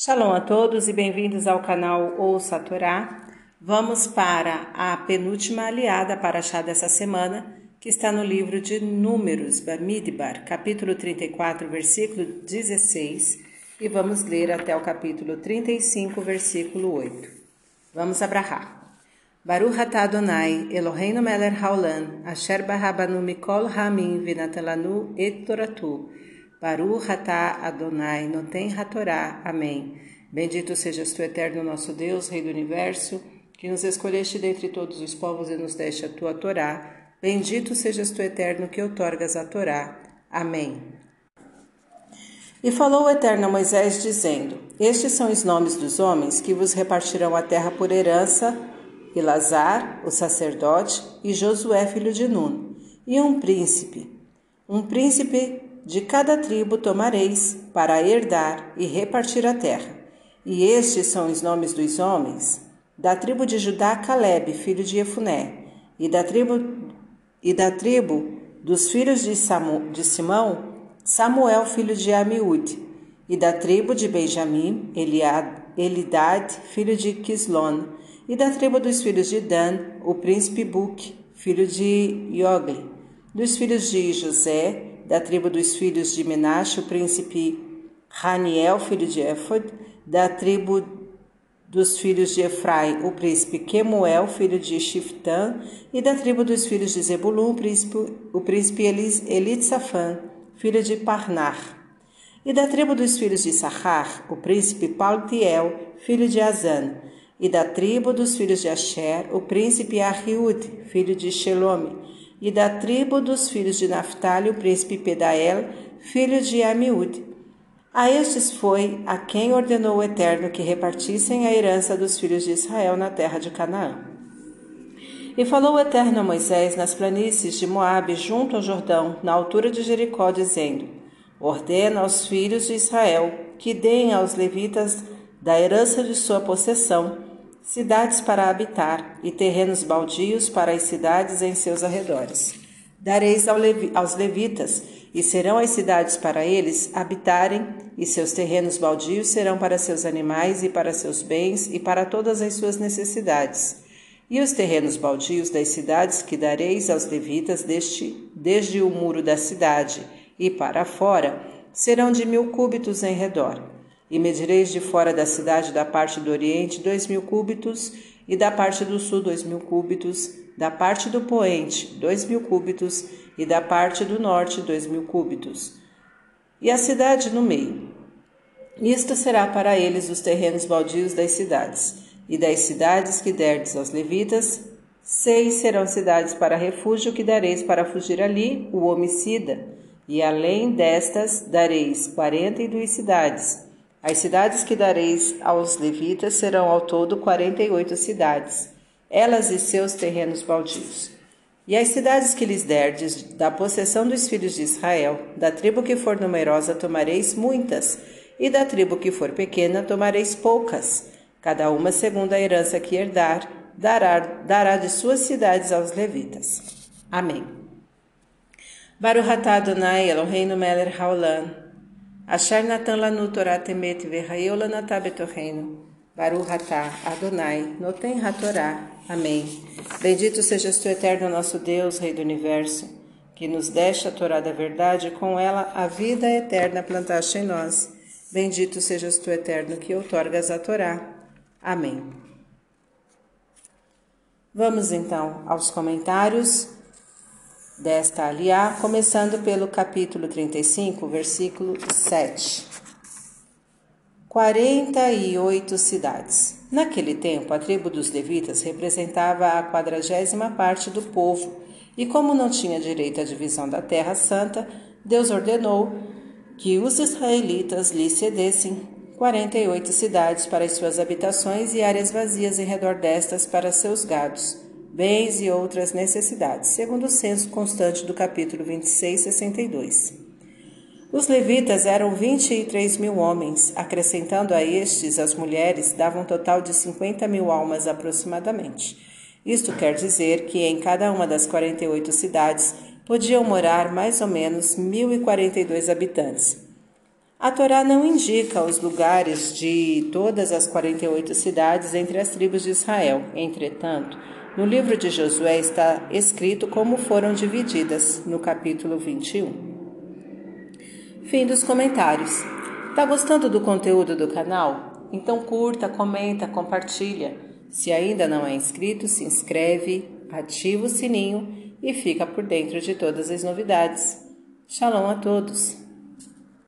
Shalom a todos e bem-vindos ao canal Ouça a Torá. Vamos para a penúltima aliada para achar dessa semana, que está no livro de Números, Bamidbar, capítulo 34, versículo 16, e vamos ler até o capítulo 35, versículo 8. Vamos abrahar. Baruch atah Adonai, Eloheinu melech haolam, asher barabanu mikol hamim vinatelanu et toratu, Baruch atah Adonai, noten hatorá. Amém. Bendito sejas tu, eterno nosso Deus, Rei do Universo, que nos escolheste dentre todos os povos e nos deste a tua Torá. Bendito sejas tu, eterno, que outorgas a Torá. Amém. E falou o Eterno a Moisés, dizendo: Estes são os nomes dos homens que vos repartirão a terra por herança, Elazar, o sacerdote, e Josué, filho de Nun, e um príncipe. Um príncipe de cada tribo tomareis para herdar e repartir a terra. E estes são os nomes dos homens: da tribo de Judá, Caleb, filho de Efuné, e da tribo e da tribo dos filhos de, Samu, de Simão, Samuel, filho de Amiúde, e da tribo de Benjamim, Eliad, Elidad, filho de Quislon, e da tribo dos filhos de Dan, o príncipe Buc, filho de Iogli, dos filhos de José, da tribo dos filhos de Menashe, o príncipe Raniel, filho de Éfod, da tribo dos filhos de Efraim, o príncipe Quemuel, filho de Shiftã, e da tribo dos filhos de Zebulun, o príncipe, o príncipe filho de Parnar. E da tribo dos filhos de Sahar, o príncipe Paltiel, filho de Azan. E da tribo dos filhos de Asher, o príncipe Ahiud, filho de Shelome e da tribo dos filhos de Naphtali, o príncipe Pedael, filho de Amiúde. A estes foi a quem ordenou o Eterno que repartissem a herança dos filhos de Israel na terra de Canaã. E falou o Eterno a Moisés nas planícies de Moabe, junto ao Jordão, na altura de Jericó, dizendo: Ordena aos filhos de Israel que deem aos levitas da herança de sua possessão cidades para habitar e terrenos baldios para as cidades em seus arredores. Dareis aos levitas, e serão as cidades para eles habitarem, e seus terrenos baldios serão para seus animais e para seus bens e para todas as suas necessidades. E os terrenos baldios das cidades que dareis aos levitas deste, desde o muro da cidade e para fora serão de mil cúbitos em redor e medireis de fora da cidade da parte do oriente dois mil cúbitos, e da parte do sul dois mil cúbitos, da parte do poente dois mil cúbitos, e da parte do norte dois mil cúbitos. E a cidade no meio. Isto será para eles os terrenos baldios das cidades, e das cidades que derdes aos levitas, seis serão cidades para refúgio que dareis para fugir ali o homicida, e além destas dareis quarenta e duas cidades, as cidades que dareis aos levitas serão ao todo quarenta e oito cidades, elas e seus terrenos baldios. E as cidades que lhes derdes da possessão dos filhos de Israel, da tribo que for numerosa tomareis muitas, e da tribo que for pequena tomareis poucas, cada uma segundo a herança que herdar, dará, dará de suas cidades aos levitas. Amém. Baruch atah Adonai Eloheinu melech haolam, Asher natan lanu temet Adonai. Amém. Bendito sejas tu, eterno nosso Deus, Rei do Universo, que nos deste a Torá da verdade, com ela a vida eterna plantaste em nós. Bendito sejas tu, eterno, que outorgas a Torá. Amém. Vamos então aos comentários desta aliá, começando pelo capítulo 35, versículo 7. 48 cidades. Naquele tempo, a tribo dos levitas representava a quadragésima parte do povo, e como não tinha direito à divisão da terra santa, Deus ordenou que os israelitas lhe cedessem 48 cidades para as suas habitações e áreas vazias em redor destas para seus gados bens e outras necessidades, segundo o censo constante do capítulo 26, 62. Os levitas eram 23 mil homens, acrescentando a estes as mulheres, davam um total de 50 mil almas aproximadamente. Isto quer dizer que em cada uma das 48 cidades podiam morar mais ou menos 1.042 habitantes. A Torá não indica os lugares de todas as 48 cidades entre as tribos de Israel. Entretanto, no livro de Josué está escrito como foram divididas, no capítulo 21. Fim dos comentários. Tá gostando do conteúdo do canal? Então curta, comenta, compartilha. Se ainda não é inscrito, se inscreve, ativa o sininho e fica por dentro de todas as novidades. Shalom a todos!